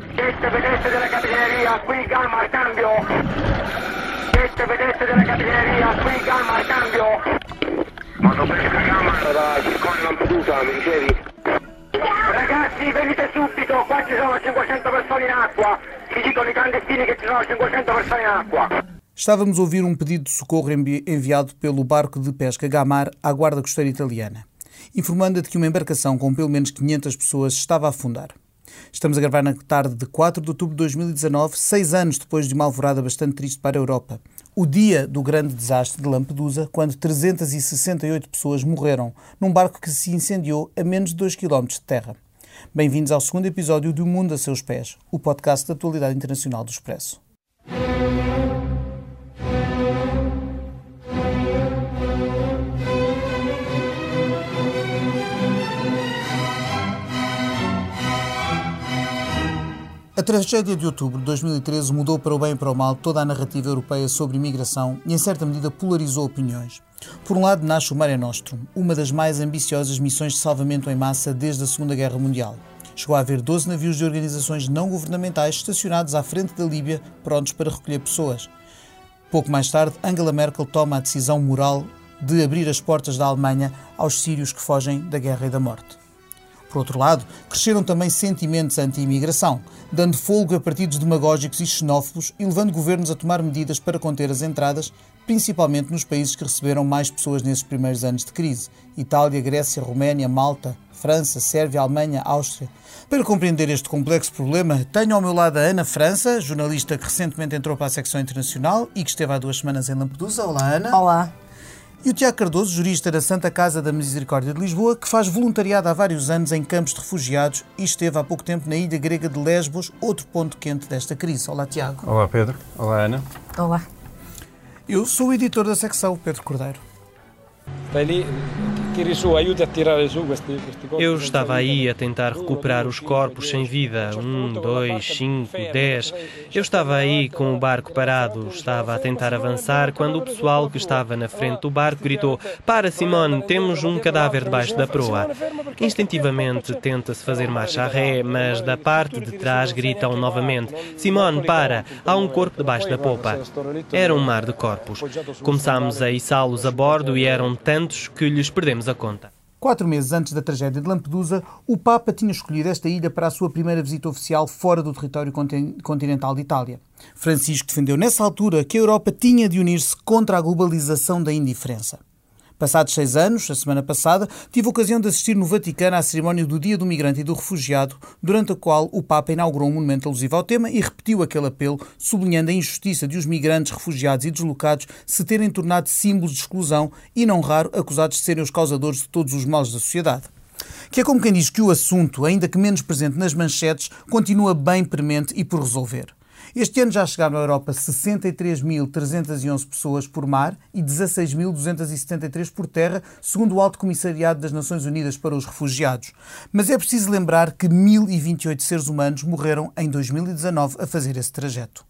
Siete vedette della capitaneria, qui Gamma al cambio. Siete vedette della capitaneria, qui Gamma al cambio. Quando pesca Gamma da Ciscone Lampedusa, mi dicevi? Ragazzi, venite subito, qua ci sono 500 persone in acqua. Ci dicono i clandestini che ci sono 500 persone in acqua. Estávamos a ouvir um pedido de socorro enviado pelo barco de pesca Gamar à Guarda Costeira Italiana, informando de que uma embarcação com pelo menos 500 pessoas estava a afundar. Estamos a gravar na tarde de 4 de outubro de 2019, seis anos depois de uma alvorada bastante triste para a Europa. O dia do grande desastre de Lampedusa, quando 368 pessoas morreram num barco que se incendiou a menos de 2 km de terra. Bem-vindos ao segundo episódio do Mundo a Seus Pés, o podcast da atualidade internacional do Expresso. Tragédia de outubro de 2013 mudou para o bem e para o mal toda a narrativa europeia sobre imigração e, em certa medida, polarizou opiniões. Por um lado, nasce o Mare Nostrum, uma das mais ambiciosas missões de salvamento em massa desde a Segunda Guerra Mundial. Chegou a haver 12 navios de organizações não governamentais estacionados à frente da Líbia, prontos para recolher pessoas. Pouco mais tarde, Angela Merkel toma a decisão moral de abrir as portas da Alemanha aos sírios que fogem da guerra e da morte. Por outro lado, cresceram também sentimentos anti-imigração, dando folgo a partidos demagógicos e xenófobos e levando governos a tomar medidas para conter as entradas, principalmente nos países que receberam mais pessoas nesses primeiros anos de crise: Itália, Grécia, Roménia, Malta, França, Sérvia, Alemanha, Áustria. Para compreender este complexo problema, tenho ao meu lado a Ana França, jornalista que recentemente entrou para a secção internacional e que esteve há duas semanas em Lampedusa. Olá, Ana. Olá. E o Tiago Cardoso, jurista da Santa Casa da Misericórdia de Lisboa, que faz voluntariado há vários anos em campos de refugiados e esteve há pouco tempo na ilha grega de Lesbos, outro ponto quente desta crise. Olá, Tiago. Olá, Pedro. Olá, Ana. Olá. Eu sou o editor da secção, Pedro Cordeiro. Eu estava aí a tentar recuperar os corpos sem vida. Um, dois, cinco, dez. Eu estava aí com o barco parado. Estava a tentar avançar quando o pessoal que estava na frente do barco gritou: Para, Simone, temos um cadáver debaixo da proa. Instintivamente tenta-se fazer marcha a ré, mas da parte de trás gritam novamente: Simone, para, há um corpo debaixo da popa. Era um mar de corpos. Começámos a içá-los a bordo e eram tantos que lhes perdemos a conta. Quatro meses antes da tragédia de Lampedusa, o Papa tinha escolhido esta ilha para a sua primeira visita oficial fora do território continental de Itália. Francisco defendeu nessa altura que a Europa tinha de unir-se contra a globalização da indiferença. Passados seis anos, a semana passada, tive a ocasião de assistir no Vaticano à cerimónia do Dia do Migrante e do Refugiado, durante a qual o Papa inaugurou um monumento alusivo ao tema e repetiu aquele apelo, sublinhando a injustiça de os migrantes, refugiados e deslocados se terem tornado símbolos de exclusão e, não raro, acusados de serem os causadores de todos os males da sociedade. Que é como quem diz que o assunto, ainda que menos presente nas manchetes, continua bem premente e por resolver. Este ano já chegaram à Europa 63.311 pessoas por mar e 16.273 por terra, segundo o Alto Comissariado das Nações Unidas para os Refugiados. Mas é preciso lembrar que 1.028 seres humanos morreram em 2019 a fazer esse trajeto.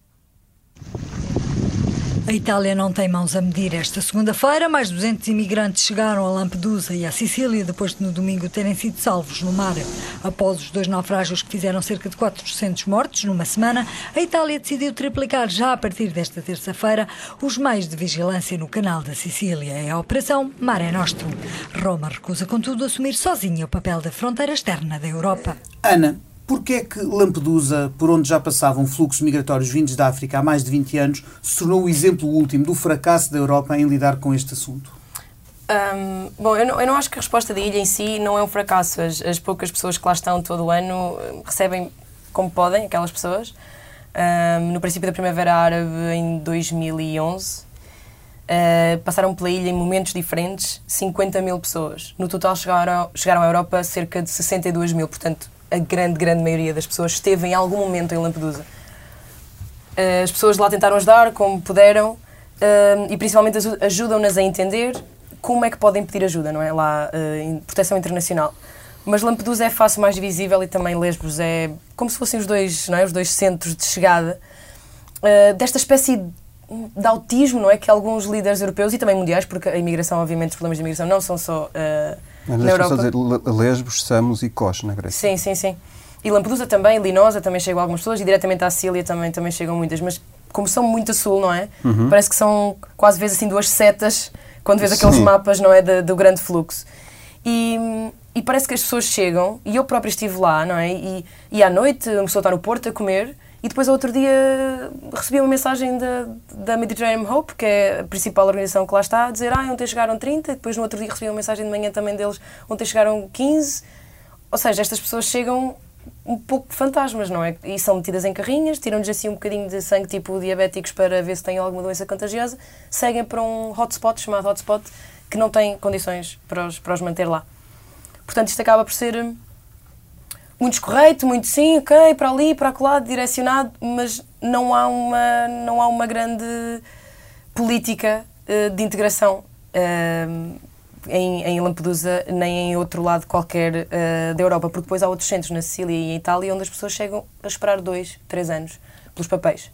A Itália não tem mãos a medir. Esta segunda-feira, mais de 200 imigrantes chegaram a Lampedusa e à Sicília depois de no domingo terem sido salvos no mar. Após os dois naufrágios que fizeram cerca de 400 mortos numa semana, a Itália decidiu triplicar já a partir desta terça-feira os meios de vigilância no canal da Sicília. É a Operação Mare Nostrum. Roma recusa, contudo, assumir sozinha o papel da fronteira externa da Europa. Ana, Porquê é que Lampedusa, por onde já passavam fluxos migratórios vindos da África há mais de 20 anos, se tornou o exemplo último do fracasso da Europa em lidar com este assunto? Um, bom, eu não, eu não, acho que a resposta da ilha em si não é um fracasso. As, as, poucas pessoas que lá estão todo o ano recebem como podem, aquelas pessoas. Um, no princípio da Primavera Árabe, em 2011, uh, passaram pela ilha em momentos diferentes 50 mil pessoas. No total chegaram, chegaram à Europa cerca de 62 mil, portanto a grande, grande maioria das pessoas esteve em algum momento em Lampedusa. Eh, as pessoas lá tentaram ajudar como puderam eh, e principalmente ajudam-nas a entender como é que podem pedir ajuda, não é? Lá, eh, em proteção internacional. Mas Lampedusa é fácil mais visível e também Lesbos é como se fossem os dois, não é? Os dois centros de chegada desta espécie de autismo, não é? Que alguns líderes europeus e também mundiais, porque a imigração, obviamente, os problemas de imigração não são só uh, mas na Europa. Dizer Lesbos, Samos e Kos, na Grécia. Sim, sim, sim. E Lampedusa também, Linosa também chegam algumas pessoas e diretamente à Sília também, também chegam muitas. Mas como são muito a sul, não é? Uhum. Parece que são quase vezes assim duas setas quando vês aqueles mapas, não é? De, do grande fluxo. E, e parece que as pessoas chegam, e eu própria estive lá, não é? E, e à noite uma pessoa está no Porto a comer e depois, outro dia, recebi uma mensagem da, da Mediterranean Hope, que é a principal organização que lá está, a dizer: Ah, ontem chegaram 30. E depois, no outro dia, recebi uma mensagem de manhã também deles: Ontem chegaram 15. Ou seja, estas pessoas chegam um pouco fantasmas, não é? E são metidas em carrinhas, tiram-lhes assim um bocadinho de sangue, tipo diabéticos, para ver se têm alguma doença contagiosa, seguem para um hotspot, chamado hotspot, que não tem condições para os, para os manter lá. Portanto, isto acaba por ser muito escorreito, muito sim, ok, para ali, para lado, direcionado, mas não há uma, não há uma grande política uh, de integração uh, em, em, Lampedusa nem em outro lado qualquer uh, da Europa, porque depois há outros centros na Sicília e em Itália onde as pessoas chegam a esperar dois, três anos pelos papéis.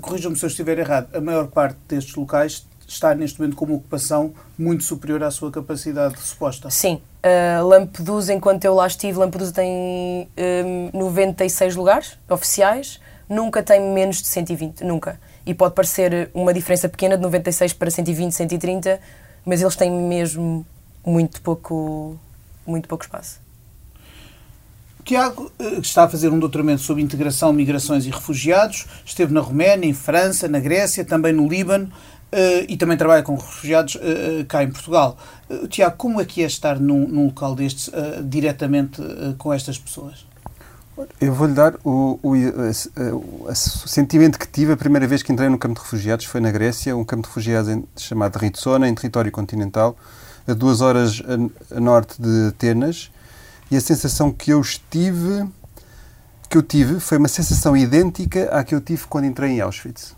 Corrijam-me se eu estiver errado, a maior parte destes locais está neste momento com uma ocupação muito superior à sua capacidade suposta. Sim. Uh, Lampedusa, enquanto eu lá estive, Lampedusa tem um, 96 lugares oficiais, nunca tem menos de 120, nunca. E pode parecer uma diferença pequena de 96 para 120, 130, mas eles têm mesmo muito pouco, muito pouco espaço. Tiago eh, está a fazer um doutoramento sobre integração, migrações e refugiados. Esteve na Roménia, em França, na Grécia, também no Líbano. Uh, e também trabalha com refugiados uh, cá em Portugal. Tiago, como é que é estar num, num local destes diretamente com estas pessoas? Eu vou-lhe dar o, o, o, o, sentimento que tive a primeira vez que entrei no campo de refugiados foi na Grécia, um campo de refugiados em, chamado Ritsona, em território continental, a duas horas a, a norte de Atenas, e a sensação que eu estive, que eu tive, foi uma sensação idêntica à que eu tive quando entrei em Auschwitz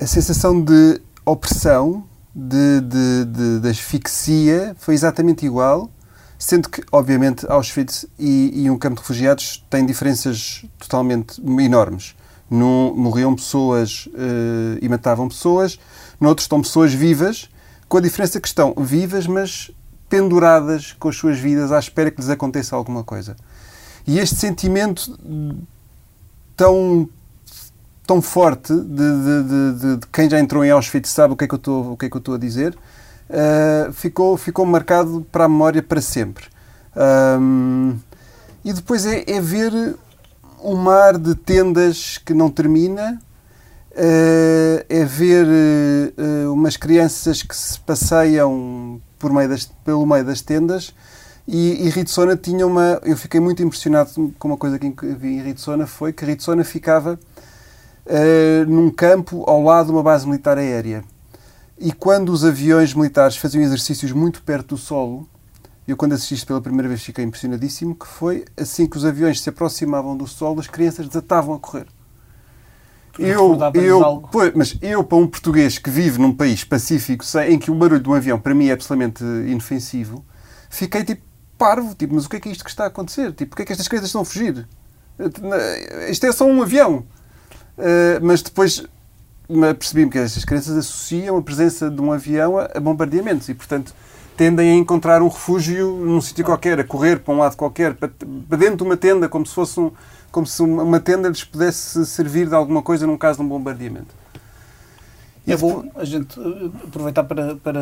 a sensação de opressão, de, de, de, de, asfixia, foi exatamente igual, sendo que, obviamente, Auschwitz e, e um campo de refugiados têm diferenças totalmente enormes. Num morriam pessoas uh, e matavam pessoas, noutros estão pessoas vivas, com a diferença que estão vivas, mas penduradas com as suas vidas à espera que lhes aconteça alguma coisa. E este sentimento tão tão forte de, de, de, de, quem já entrou em Auschwitz sabe o que é que eu estou, o que é que eu estou a dizer, uh, ficou, ficou marcado para a memória para sempre. Um, e depois é, é, ver um mar de tendas que não termina, uh, é ver uh, umas crianças que se passeiam por meio das, pelo meio das tendas. E, e Ritsona tinha uma. Eu fiquei muito impressionado com uma coisa que vi em Ritsona foi que Ritsona ficava uh, num campo ao lado de uma base militar aérea. E quando os aviões militares faziam exercícios muito perto do solo, eu quando assisti isto pela primeira vez fiquei impressionadíssimo, que foi assim que os aviões se aproximavam do solo, as crianças desatavam a correr. Eu, eu, pois, mas eu, para um português que vive num país pacífico, em que o barulho de um avião para mim é absolutamente inofensivo, fiquei tipo parvo, tipo, mas o que é que é isto que está a acontecer? Tipo, porquê é que estas crianças estão a fugir? Isto é só um avião. Eh, mas depois percebi-me que estas crianças associam a presença de um avião a, bombardeamentos e, portanto, tendem a encontrar um refúgio num sítio qualquer, a correr para um lado qualquer, para, dentro de uma tenda, como se fosse um, como se uma tenda lhes pudesse servir de alguma coisa num caso de um bombardeamento. É bom a gente eh, aproveitar para, para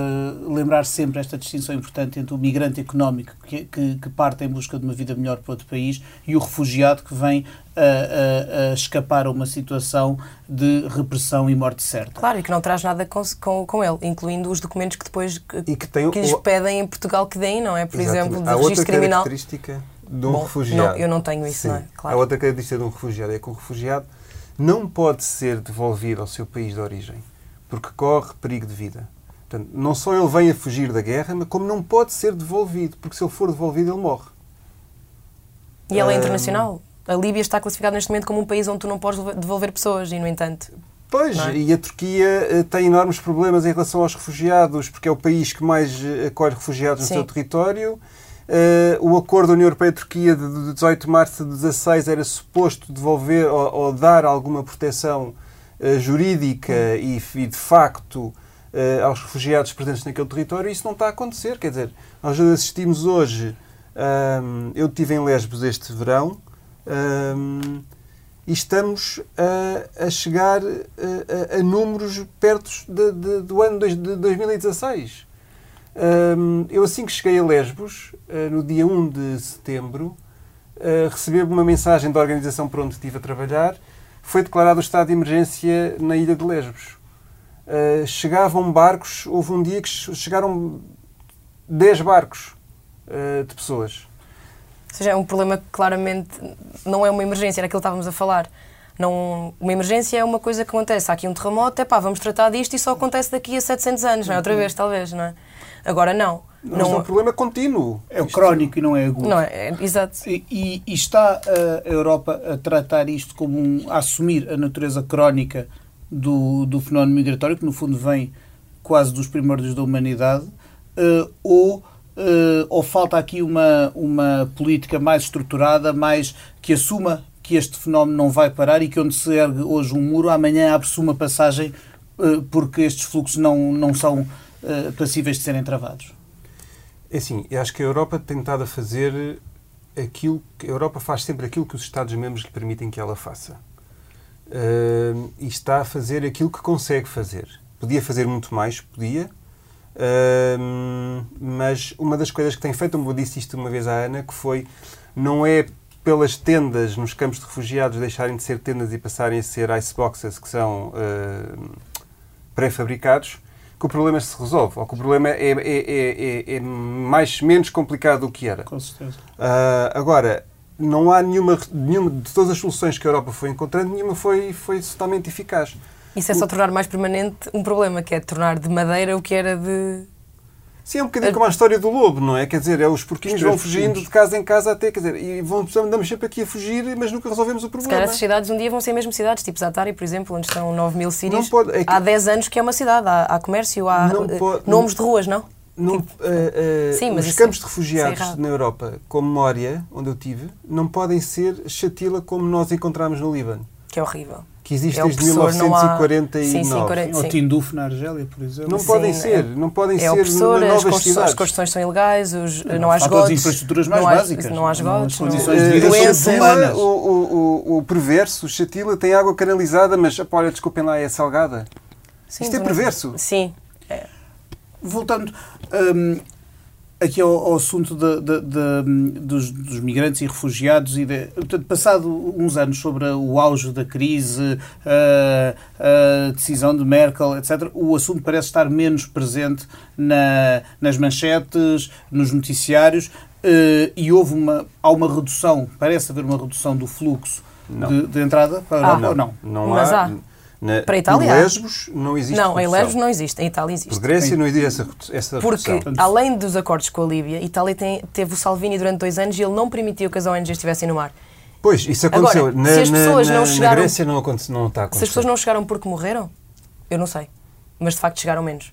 lembrar sempre esta distinção importante entre o migrante económico que, que, que, parte em busca de uma vida melhor para outro país e o refugiado que vem a, a, a, escapar a uma situação de repressão e morte certa. Claro, e que não traz nada com, com, com ele, incluindo os documentos que depois que, que, tem, que lhes o... pedem em Portugal que deem, não é? Por Exatamente. exemplo, de Há registro criminal. característica de um Bom, refugiado. Não, eu não tenho isso, Sim. não é? Claro. A outra característica de um refugiado é que o refugiado não pode ser devolvido ao seu país de origem porque corre perigo de vida. Portanto, não só ele vem a fugir da guerra, mas como não pode ser devolvido, porque se ele for devolvido, ele morre. E ela é internacional. A Líbia está classificada neste momento como um país onde tu não podes devolver pessoas, e no entanto. Pois, é? e a Turquia eh, tem enormes problemas em relação aos refugiados, porque é o país que mais eh, acolhe refugiados no Sim. seu território. Uh, o acordo da União Europeia-Turquia de 18 de março de 16 era suposto devolver ou, ou dar alguma proteção jurídica e, e, de facto, uh, aos refugiados presentes naquele território, isso não está a acontecer. Quer dizer, nós assistimos hoje eu estive em Lesbos este verão e estamos a, a chegar a, a, números perto de, de, do ano de 2016. Um, eu, assim que cheguei a Lesbos, uh, no dia 1 de setembro, uh, recebi uma mensagem da organização por onde estive a trabalhar. Foi declarado o estado de emergência na ilha de Lesbos. Uh, chegavam barcos, houve um dia que chegaram 10 barcos uh, de pessoas. Ou seja, é um problema que claramente não é uma emergência, era aquilo que estávamos a falar. Não, uma emergência é uma coisa que acontece. Há aqui um terremoto, é pá, vamos tratar disto e só acontece daqui a 700 anos, não é? Outra vez, talvez, não é? Agora, não. Mas não, é um problema contínuo. É o crónico e não é agudo. Não é, é exato. E, e, está a Europa a tratar isto como um, a assumir a natureza crónica do, do fenómeno migratório, que no fundo vem quase dos primórdios da humanidade, uh, ou Uh, ou falta aqui uma, uma política mais estruturada, mais que assuma que este fenómeno não vai parar e que onde se ergue hoje um muro, amanhã abre-se uma passagem uh, porque estes fluxos não, não são uh, passíveis de serem travados? É assim, eu acho que a Europa tem estado a fazer aquilo que a Europa faz sempre aquilo que os Estados-membros lhe permitem que ela faça. e está a fazer aquilo que consegue fazer. Podia fazer muito mais, podia, mas uma das coisas que tem feito, eu disse isto uma vez à Ana, que foi, não é pelas tendas nos campos de refugiados deixarem de ser tendas e passarem a ser iceboxes, que são uh, pré-fabricados, que o problema se resolve, ou que o problema é, é, é, é, mais, menos complicado do que era. Com certeza. Uh, agora, não há nenhuma, nenhuma, de todas as soluções que a Europa foi encontrando, nenhuma foi, foi totalmente eficaz. Isso é só tornar mais permanente um problema, que é tornar de madeira o que era de. Sim, é um bocadinho como a história do lobo, não é? Quer dizer, é os porquinhos vão fugindo de casa em casa até, quer dizer, e vão, andamos sempre aqui a fugir, mas nunca resolvemos o problema. Se calhar essas cidades um dia vão ser mesmo cidades, tipo Zatari, por exemplo, onde estão 9 mil sírios. Pode, é que... Há 10 anos que é uma cidade, há, há comércio, há pode, nomes de ruas, não? não tipo, uh, uh, Sim, mas os campos de refugiados na Europa, como Mória, onde eu tive, não podem ser chatila como nós encontramos no Líbano. Que é horrível que existe é desde 1949. Sim, sim, 40, Ou Tinduf na Argélia, por exemplo. Não sim, podem ser, é, não podem é ser opressor, novas as cidades. As construções são ilegais, os, não, não há esgotos. as infraestruturas mais não há, básicas. Não há esgotos. condições de vida Chatila, o, o, o, o perverso, Chatila, tem água canalizada, mas, olha, desculpem lá, é salgada. Sim, Isto é perverso. Sim. É. Voltando... Hum, aqui ao, ao assunto de, de, de, dos, dos, migrantes e refugiados e de, portanto, passado uns anos sobre o auge da crise, a, a, decisão de Merkel, etc., o assunto parece estar menos presente na, nas manchetes, nos noticiários eh, e houve uma, há uma redução, parece haver uma redução do fluxo de, de, entrada para ah, não, não? Não, Mas há. Na, para a Itália? Em Lesbos não existe Não, em Lesbos não existe, em Itália existe. Por Grécia não existe essa, essa Porque, redução. além dos acordos com a Líbia, a Itália tem, teve o Salvini durante dois anos e ele não permitiu que as ONGs estivessem no mar. Pois, isso aconteceu. Agora, na, se as pessoas na, não chegaram, na Grécia não, acontece, não está a acontecer. Se as pessoas não chegaram porque morreram, eu não sei. Mas de facto chegaram menos.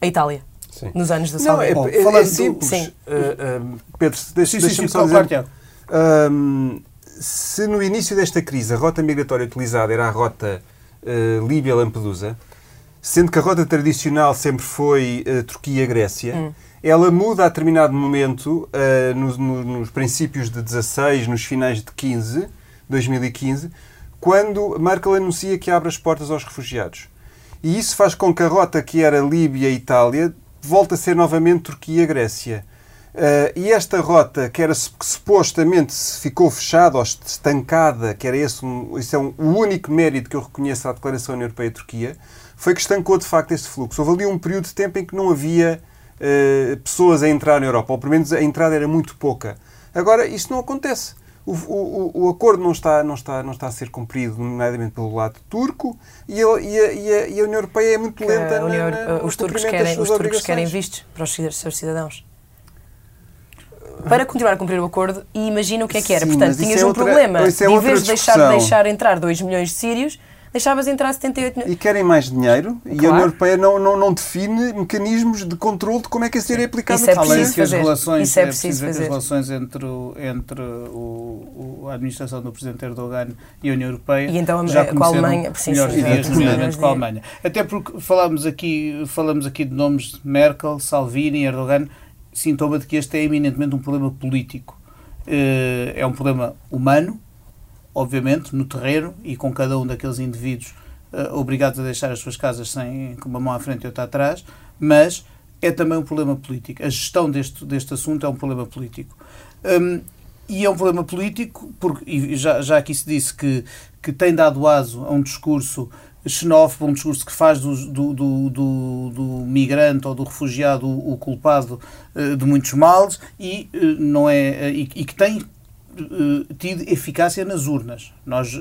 A Itália. Sim. Nos anos da Salvini. Não, é, é, é simples. Sim. Uh, uh, Pedro, deixa-me deixa só dizer... Uh, se no início desta crise a rota migratória utilizada era a rota uh, Líbia-Lampedusa, sendo que a rota tradicional sempre foi uh, Turquia-Grécia, hum. ela muda a determinado momento, uh, no, no, nos princípios de 16, nos finais de 15, 2015, quando Merkel anuncia que abre as portas aos refugiados. E isso faz com que a rota que era Líbia-Itália volte a ser novamente Turquia-Grécia. Uh, e esta rota, que, era, que supostamente ficou fechada ou estancada, que era esse, um, esse é um, o único mérito que eu reconheço à Declaração União Europeia-Turquia, foi que estancou de facto esse fluxo. Houve ali um período de tempo em que não havia uh, pessoas a entrar na Europa, ou pelo menos a entrada era muito pouca. Agora, isso não acontece. O, o, o, acordo não está, não, está, não está a ser cumprido, nomeadamente pelo lado turco, e a, e a, e a União Europeia é muito lenta. Na, na, os turcos, querem, os turcos querem vistos para os seus cidadãos para continuar a cumprir o acordo e imagina o que é que era. Sim, Portanto, tinhas é um outra, problema. É em vez de deixar, de deixar entrar 2 milhões de sírios, deixavas entrar 78 milhões. E querem mais dinheiro claro. e a União Europeia não, não, não define mecanismos de controle de como é que esse dinheiro é aplicado Isso é preciso fazer. As relações, Isso é, é preciso, fazer. as relações entre, o, entre o, a administração do Presidente Erdogan e a União Europeia e então, já com a Alemanha, melhores dias, nomeadamente com a Alemanha. Até porque falamos aqui, falamos aqui de nomes de Merkel, Salvini, Erdogan sintoma de que este é eminentemente um problema político. Eh, é um problema humano, obviamente, no terreno e com cada um daqueles indivíduos eh, obrigados a deixar as suas casas sem com uma mão à frente e outra atrás, mas é também um problema político. A gestão deste, deste assunto é um problema político. Um, e é um problema político, porque já, já aqui se disse que, que tem dado aso a um discurso xenófobo, um discurso que faz do, do, do, do, do migrante ou do refugiado o, o culpado uh, de muitos males e, uh, não é, uh, e, e, que tem tido eficácia nas urnas. Nós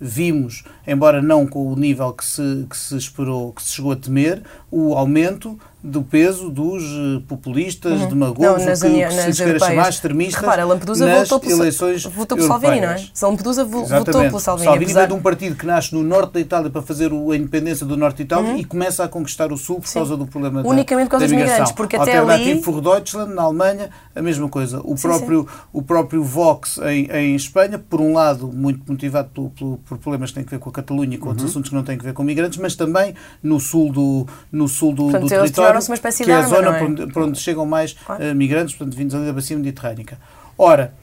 vimos, embora não com o nível que se, que se esperou, que se chegou a temer, o aumento do peso dos eh, populistas, uhum. demagogos, não, nas, o que, que se queira chamar extremistas Repara, Lampedusa nas votou pelo, eleições votou pelo Salvini, não é? Lampedusa Exatamente. votou pelo Salvini. Salvini apesar... de um partido que nasce no norte da Itália para fazer a independência do norte da Itália uhum. e começa a conquistar o sul por Sim. causa do problema Unicamente da, por causa da migrantes, porque até ali... for Deutschland, na Alemanha, a mesma coisa. O, sim, próprio, sim. o próprio Vox em, em Espanha, por um lado, muito motivado por, por, por problemas que têm a ver com a Catalunha e com uhum. outros assuntos que não têm a ver com migrantes, mas também no sul do, no sul do, Portanto, do território, uma espécie que é a zona é? por, onde, por, onde, chegam mais claro. uh, migrantes, portanto, vindos ali da bacia mediterrânica. Ora,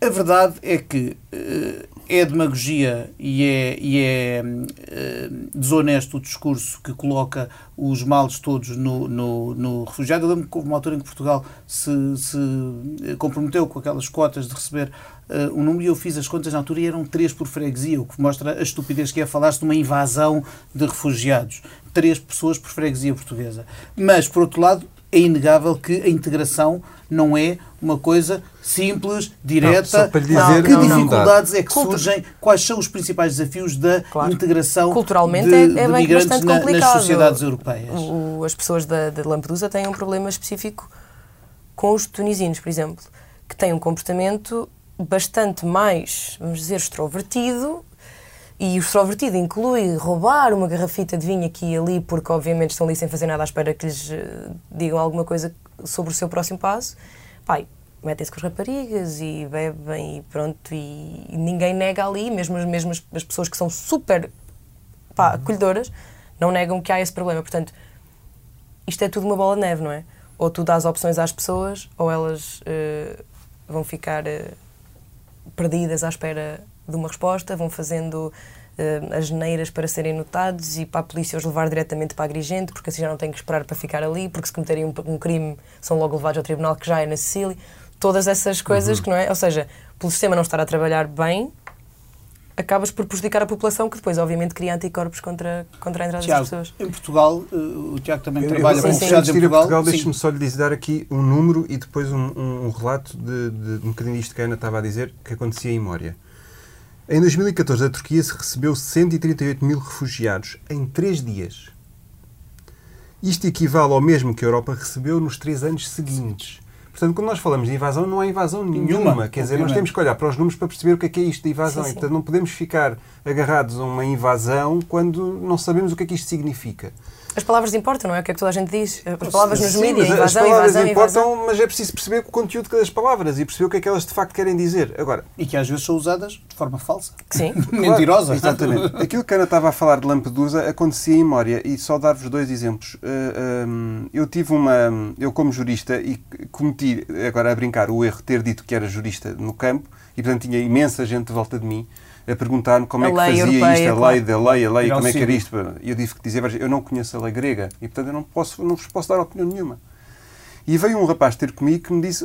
a verdade é que uh, é demagogia e é, e é uh, desonesto o discurso que coloca os males todos no, no, no refugiado. Eu lembro que houve uma altura em que Portugal se, se comprometeu com aquelas cotas de receber uh, um número e eu fiz as contas na altura e eram três por freguesia, o que mostra a estupidez que é falar-se de uma invasão de refugiados. Três pessoas por freguesia portuguesa. Mas, por outro lado, é inegável que a integração não é uma coisa simples, direta. Não, dizer, que não, dificuldades é que surgem? Quais são os principais desafios da claro. integração Culturalmente de, é, é de migrantes na, nas sociedades europeias? O, as pessoas da, de Lampedusa têm um problema específico com os tunisinos, por exemplo, que têm um comportamento bastante mais, vamos dizer, extrovertido e o extrovertido inclui roubar uma garrafita de vinho aqui e ali, porque obviamente estão ali sem fazer nada à espera que lhes eh, digam alguma coisa sobre o seu próximo passo. Pai, metem-se com as raparigas e bebem e pronto, e, e ninguém nega ali, mesmo, mesmo as, as pessoas que são super pá, uhum. acolhedoras, não negam que há esse problema. Portanto, isto é tudo uma bola de neve, não é? Ou tu dás opções às pessoas, ou elas uh, vão ficar uh, perdidas à espera de uma resposta, vão fazendo uh, as neiras para serem notados e para a polícia os levar diretamente para a Agrigente, porque assim já não têm que esperar para ficar ali, porque se cometerem um, um crime são logo levados ao tribunal que já é na Sicília. Todas essas coisas uhum. que não é, ou seja, pelo sistema não estar a trabalhar bem, acabas por prejudicar a população que depois, obviamente, cria anticorpos contra, contra a entrada Tiago, das pessoas. Em Portugal, eh, o Tiago também eu, trabalha eu, com refugiados em Portugal. Portugal Deixe-me só lhe dizer, dar aqui um número e depois um, um, um relato de, de, de um bocadinho disto que a Ana estava a dizer, que acontecia em Mória. Em 2014, a Turquia se recebeu 138 mil refugiados em três dias. Isto equivale ao mesmo que a Europa recebeu nos três anos seguintes. Portanto, quando nós falamos de invasão, não há invasão nenhuma. nenhuma Quer dizer, nós temos que olhar para os números para perceber o que é, que é isto de invasão. Sim, sim. Portanto, não podemos ficar agarrados a uma invasão quando não sabemos o que é que isto significa. As palavras importam, não é? O que é que toda a gente diz? As palavras nos mídias, invasão, as palavras invasão, importam, invasão. mas é preciso perceber o conteúdo das palavras e perceber o que é que elas de facto querem dizer. Agora, e que às vezes são usadas de forma falsa. Sim. Mentirosa. Claro, exatamente. Aquilo que a Ana estava a falar de Lampedusa acontecia em Mória e só dar-vos dois exemplos. Uh, um, eu tive uma... Eu como jurista e cometi, agora a brincar, o erro de ter dito que era jurista no campo e portanto tinha imensa gente de volta de mim a perguntar-me como a é que fazia europeia, isto, a claro. lei da lei, a lei, como é que era isto. E eu tive que dizer, eu não conheço a lei grega e, portanto, eu não, posso, não vos posso dar opinião nenhuma. E veio um rapaz ter comigo que me disse,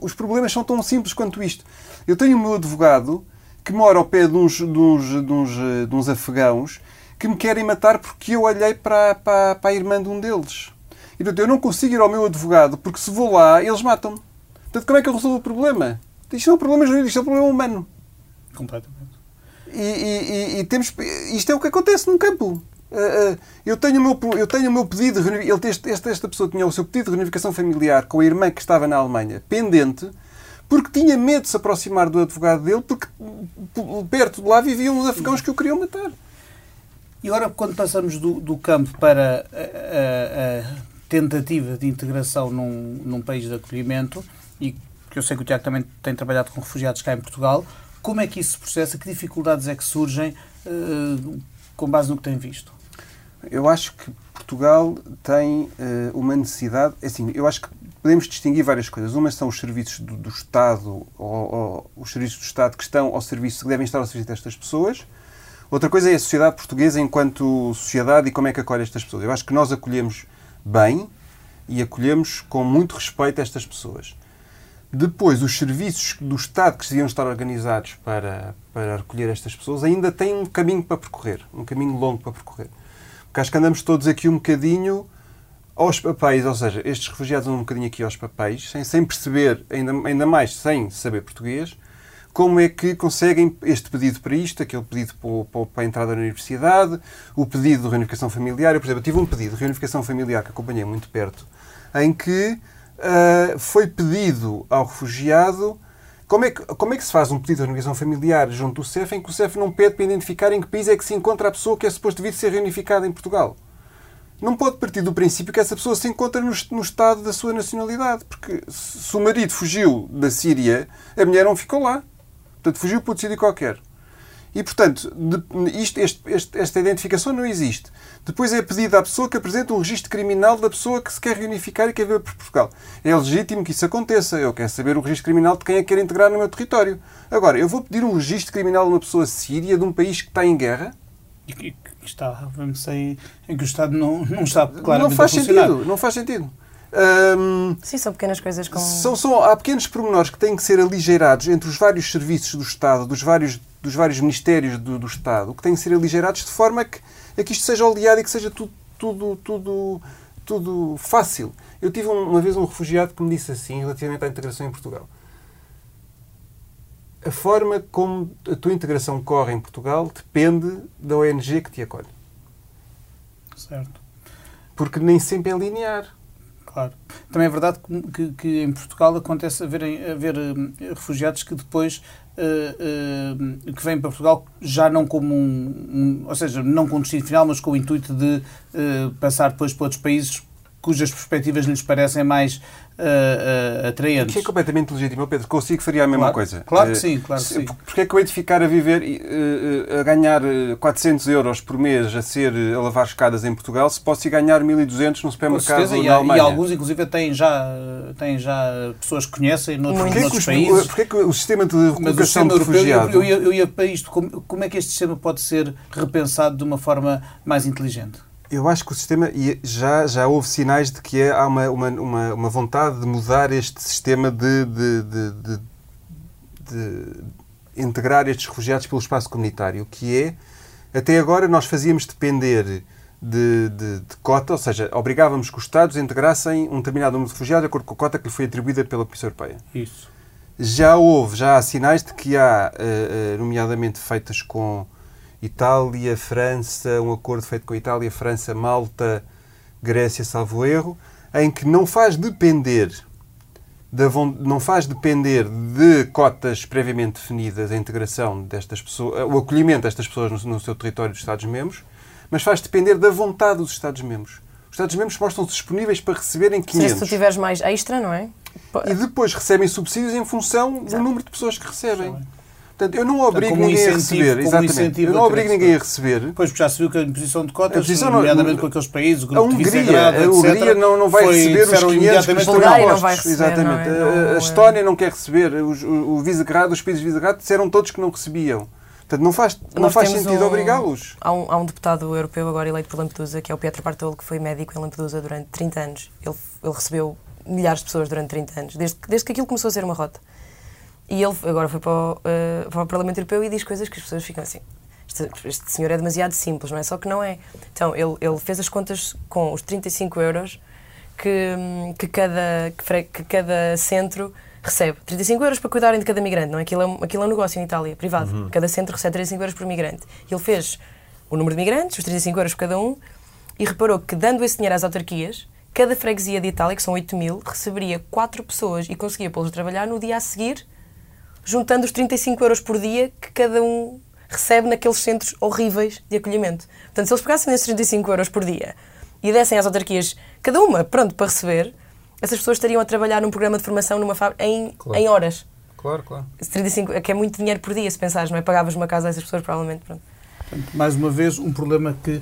os problemas são tão simples quanto isto. Eu tenho o meu advogado que mora ao pé de uns, de uns, de uns, de uns afegãos que me querem matar porque eu olhei para, para, para a irmã de um deles. E, portanto, eu não consigo ir ao meu advogado porque se vou lá, eles matam-me. Portanto, como é que eu resolvo o problema? Isto não é um problema jurídico, isto é um problema humano. Completamente. E, e, e, temos, isto é o que acontece num campo. Uh, uh, eu, tenho o meu, eu tenho o meu pedido de ele, esta, esta pessoa tinha o seu pedido de reunificação familiar com a irmã que estava na Alemanha pendente porque tinha medo de se aproximar do advogado dele porque perto de lá viviam os afegãos que o queriam matar. E agora, quando passamos do, do campo para a, a, a, tentativa de integração num, num país de acolhimento, e que eu sei que o Tiago também tem trabalhado com refugiados cá em Portugal, como é que isso se processa? Que dificuldades é que surgem uh, com base no que tem visto? Eu acho que Portugal tem uh, uma necessidade. é Assim, eu acho que podemos distinguir várias coisas. Uma são os serviços do, do Estado, ou, ou, os serviços do Estado que estão ao serviço, que devem estar ao serviço destas pessoas. Outra coisa é a sociedade portuguesa enquanto sociedade e como é que acolhe estas pessoas. Eu acho que nós acolhemos bem e acolhemos com muito respeito estas pessoas. Depois, os serviços do Estado que deviam estar organizados para, para recolher estas pessoas ainda têm um caminho para percorrer, um caminho longo para percorrer. Porque acho que andamos todos aqui um bocadinho aos papéis, ou seja, estes refugiados andam um bocadinho aqui aos papéis, sem, sem perceber, ainda, ainda mais sem saber português, como é que conseguem este pedido para isto, aquele pedido para, a entrada na universidade, o pedido de reunificação familiar. Eu, por exemplo, tive um pedido de reunificação familiar que acompanhei muito perto, em que uh, foi pedido ao refugiado como é, que, como é que se faz um pedido de reunificação familiar junto do CEF em que o CEF não pede para identificar em que país é que se encontra a pessoa que é suposto vir ser reunificada em Portugal? Não pode partir do princípio que essa pessoa se encontra no, no estado da sua nacionalidade, porque se o marido fugiu da Síria, a mulher não ficou lá. Portanto, fugiu para outro sítio qualquer. E, portanto, de, isto, este, este, esta identificação não existe. Depois é pedido à pessoa que apresente um registro criminal da pessoa que se quer reunificar e quer ver por Portugal. É legítimo que isso aconteça. Eu quero saber o registro criminal de quem é que quer integrar no meu território. Agora, eu vou pedir um registro criminal de uma pessoa síria de um país que está em guerra? E que está, vamos sei, em que o Estado não, não está claramente não faz. Sentido, não faz sentido. Um, Sim, são pequenas coisas com... São, são, há pequenos pormenores que têm que ser aligeirados entre os vários serviços do Estado, dos vários, dos vários ministérios do, do Estado, que têm que ser aligeirados de forma que, a que isto seja oleado e que seja tudo, tudo, tudo, tudo fácil. Eu tive uma vez um refugiado que me disse assim, relativamente à integração em Portugal. A forma como a tua integração corre em Portugal depende da ONG que te acolhe. Certo. Porque nem sempre é linear. Claro. Também é verdade que, que em Portugal acontece haver, haver uh, refugiados que depois uh, uh, que vêm para Portugal já não como um, um, ou seja, não com destino final, mas com o intuito de passar depois para outros países cujas perspectivas lhes parecem mais uh, uh, atraentes. Que é completamente legítimo. Pedro, consigo faria a mesma claro, coisa. Claro que sim, claro que sim. Porque é que eu hei de ficar a viver, a ganhar 400 euros por mês a ser a lavar escadas em Portugal se posso ir ganhar 1200 no supermercado na e, Alemanha? E alguns, inclusive, têm já, têm já pessoas que conhecem noutros, porquê noutros que países. Porquê que o sistema de recolocação de refugiados... Eu, eu, eu ia para isto. Como, como é que este sistema pode ser repensado de uma forma mais inteligente? Eu acho que o sistema, já, já houve sinais de que é, há uma, uma, uma, uma vontade de mudar este sistema de, de, de, de, de integrar estes refugiados pelo espaço comunitário, que é, até agora nós fazíamos depender de, de, de, cota, ou seja, obrigávamos que os Estados integrassem um determinado número de refugiados de acordo com a cota que lhe foi atribuída pela Comissão Europeia. Isso. Já houve, já há sinais de que há, eh, eh, nomeadamente feitas com Itália, França, um acordo feito com a Itália, França, Malta, Grécia, salvo erro, em que não faz depender da, não faz depender de cotas previamente definidas a integração destas pessoas, o acolhimento destas pessoas no, no seu território dos Estados-membros, mas faz depender da vontade dos Estados-membros. Os Estados-membros mostram-se disponíveis para receberem 500. Se tu tiveres mais extra, não é? E depois recebem subsídios em função Exato. do número de pessoas que recebem. Portanto, eu não obrigo Portanto, ninguém a receber. Exatamente. Eu não obrigo ninguém a receber. Pois, porque já se viu que a imposição de cotas, imposição nomeadamente não, com aqueles países, o grupo a Hungria, de a Hungria não, não vai receber os 500 que estão impostos. Exatamente. Não, a Estónia não quer receber. Os, o, o Visegrado, os países de Visegrado disseram todos que não recebiam. Portanto, não faz, não faz sentido um, obrigá-los. Há um, há um deputado europeu agora eleito por Lampedusa, que é o Pietro Bartolo, que foi médico em Lampedusa durante 30 anos. Ele, ele recebeu milhares de pessoas durante 30 anos, desde, desde que aquilo começou a ser uma rota. E ele agora foi para o, uh, para o Parlamento Europeu e diz coisas que as pessoas ficam assim. Este, este, senhor é demasiado simples, não é? Só que não é. Então, ele, ele fez as contas com os 35 euros que, que, cada, que, que cada centro recebe. 35 euros para cuidarem de cada migrante, não é? Aquilo é um, aquilo é um negócio em Itália, privado. Uhum. Cada centro recebe 35 euros por migrante. Ele fez o número de migrantes, os 35 euros por cada um, e reparou que, dando esse dinheiro às autarquias, cada freguesia de Itália, que são 8 mil, receberia 4 pessoas e conseguia pô-los a trabalhar no dia a seguir juntando os 35 euros por dia que cada um recebe naqueles centros horríveis de acolhimento. Portanto, se eles pegassem esses 35 euros por dia e dessem às autarquias cada uma, pronto, para receber, essas pessoas estariam a trabalhar num programa de formação numa fábrica em, claro. em horas. Claro, claro. 35, que é muito dinheiro por dia, se pensares, não é? Pagavas uma casa a essas pessoas, provavelmente. Pronto. Portanto, mais uma vez, um problema que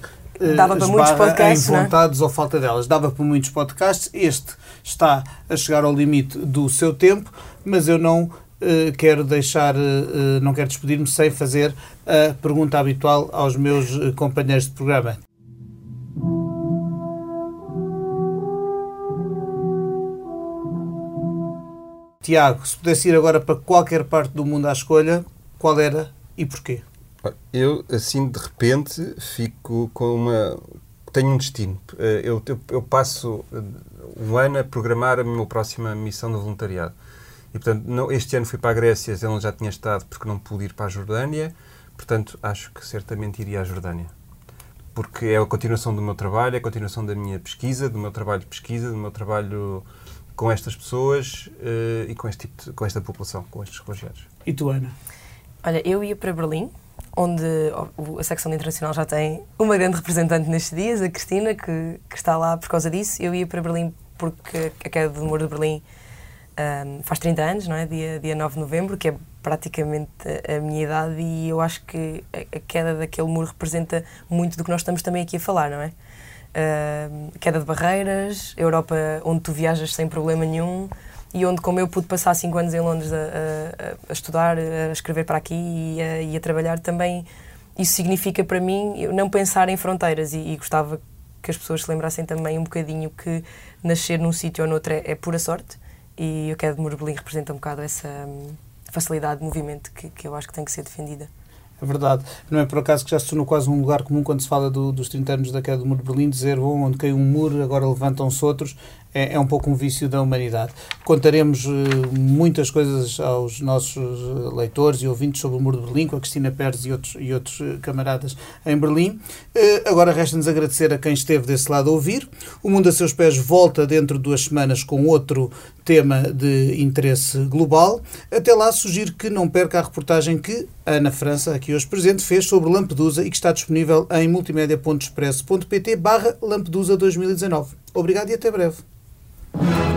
Dava para muitos podcasts, em vontades ou falta delas. Dava para muitos podcasts. Este está a chegar ao limite do seu tempo, mas eu não quero deixar, uh, não quero despedir-me sem fazer a pergunta habitual aos meus companheiros de programa. Tiago, se pudesse ir agora para qualquer parte do mundo à escolha, qual era e porquê? Eu, assim, de repente, fico com uma. Tenho um destino. Eh, eu, eu, eu passo eh, um ano a programar a minha próxima missão de voluntariado. E, portanto, não, este ano fui para a Grécia, ele já tinha estado porque não pude ir para a Jordânia. Portanto, acho que certamente iria à Jordânia. Porque é a continuação do meu trabalho, é a continuação da minha pesquisa, do meu trabalho de pesquisa, do meu trabalho com estas pessoas uh, e com, este tipo de, com esta população, com estes refugiados. E tu, Ana? Olha, eu ia para Berlim, onde a secção internacional já tem uma grande representante nestes dias, a Cristina, que, que está lá por causa disso. Eu ia para Berlim porque a queda do muro de Berlim um, faz 30 anos, não é? Dia, dia 9 de novembro, que é praticamente a, minha idade, e eu acho que a, a, queda daquele muro representa muito do que nós estamos também aqui a falar, não é? Uh, queda de barreiras, Europa onde tu viajas sem problema nenhum e onde, como eu pude passar cinco anos em Londres a, a, a estudar, a escrever para aqui e a, e a, trabalhar, também isso significa para mim não pensar em fronteiras e, e, gostava que as pessoas se lembrassem também um bocadinho que nascer num sítio ou noutro é, é pura sorte e eu quero de Murbelim representa um bocado essa hum, facilidade de movimento que, que eu acho que tem que ser defendida. É verdade. Não é por acaso que já se tornou quase um lugar comum quando se fala do, dos 30 anos da queda do muro de Berlim, dizer, bom, onde caiu um muro, agora levantam-se outros. É, é, um pouco um vício da humanidade. Contaremos uh, muitas coisas aos nossos eh, leitores e ouvintes sobre o muro de Berlim, com a Cristina Pérez e outros, e outros uh, camaradas em Berlim. Agora resta-nos agradecer a quem esteve desse lado a ouvir. O Mundo a Seus Pés volta dentro de duas semanas com outro tema de interesse global. Até lá, sugiro que não perca a reportagem que a Ana França, aqui hoje presente, fez sobre Lampedusa e que está disponível em multimédia.expresso.pt barra Lampedusa 2019. Obrigado e até breve. Thank you